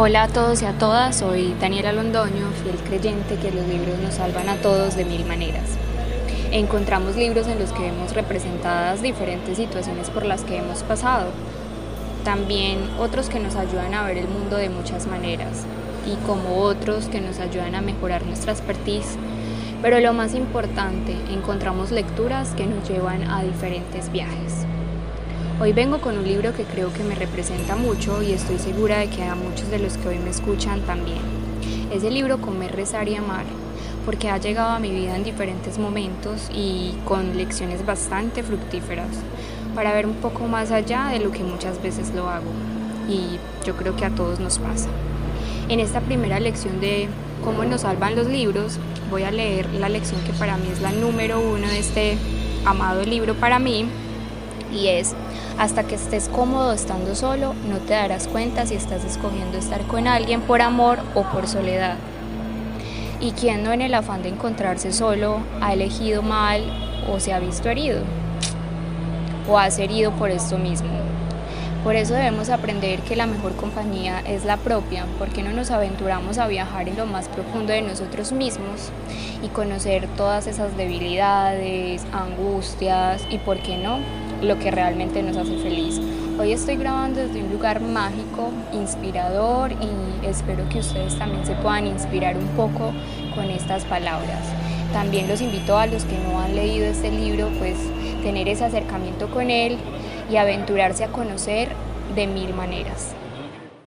Hola a todos y a todas, soy Daniela Londoño, fiel creyente que los libros nos salvan a todos de mil maneras. Encontramos libros en los que vemos representadas diferentes situaciones por las que hemos pasado. También otros que nos ayudan a ver el mundo de muchas maneras y como otros que nos ayudan a mejorar nuestra expertise. Pero lo más importante, encontramos lecturas que nos llevan a diferentes viajes. Hoy vengo con un libro que creo que me representa mucho y estoy segura de que a muchos de los que hoy me escuchan también. Es el libro Comer, Rezar y Amar, porque ha llegado a mi vida en diferentes momentos y con lecciones bastante fructíferas, para ver un poco más allá de lo que muchas veces lo hago. Y yo creo que a todos nos pasa. En esta primera lección de cómo nos salvan los libros, voy a leer la lección que para mí es la número uno de este amado libro para mí, y es, hasta que estés cómodo estando solo, no te darás cuenta si estás escogiendo estar con alguien por amor o por soledad. ¿Y quién no en el afán de encontrarse solo ha elegido mal o se ha visto herido? ¿O ha herido por esto mismo? Por eso debemos aprender que la mejor compañía es la propia, porque no nos aventuramos a viajar en lo más profundo de nosotros mismos y conocer todas esas debilidades, angustias y, ¿por qué no?, lo que realmente nos hace feliz. Hoy estoy grabando desde un lugar mágico, inspirador y espero que ustedes también se puedan inspirar un poco con estas palabras. También los invito a los que no han leído este libro, pues tener ese acercamiento con él y aventurarse a conocer de mil maneras.